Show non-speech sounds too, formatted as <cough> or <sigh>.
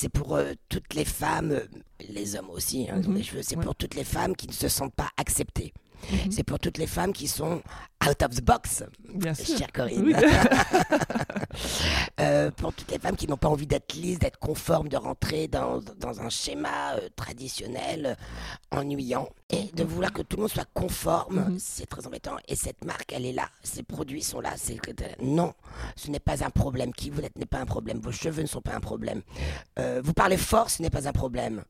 c'est pour euh, toutes les femmes, euh, les hommes aussi, hein, Mhm. des cheveux, c'est Ouais. pour toutes les femmes qui ne se sentent pas acceptées. Mhm. C'est pour toutes les femmes qui sont out of the box, Bien sûr. chère Corinne. Oui. <laughs> <laughs> Euh, pour toutes les femmes qui n'ont pas envie d'être lisses, d'être conformes, de rentrer dans, dans un schéma euh, traditionnel euh, ennuyant et de vouloir que tout le monde soit conforme, Mhm. c'est très embêtant. Et cette marque, elle est là, ses produits sont là. C'est non, ce n'est pas un problème. Qui vous êtes n'est pas un problème. Vos cheveux ne sont pas un problème. Vous parlez fort, ce n'est pas un problème.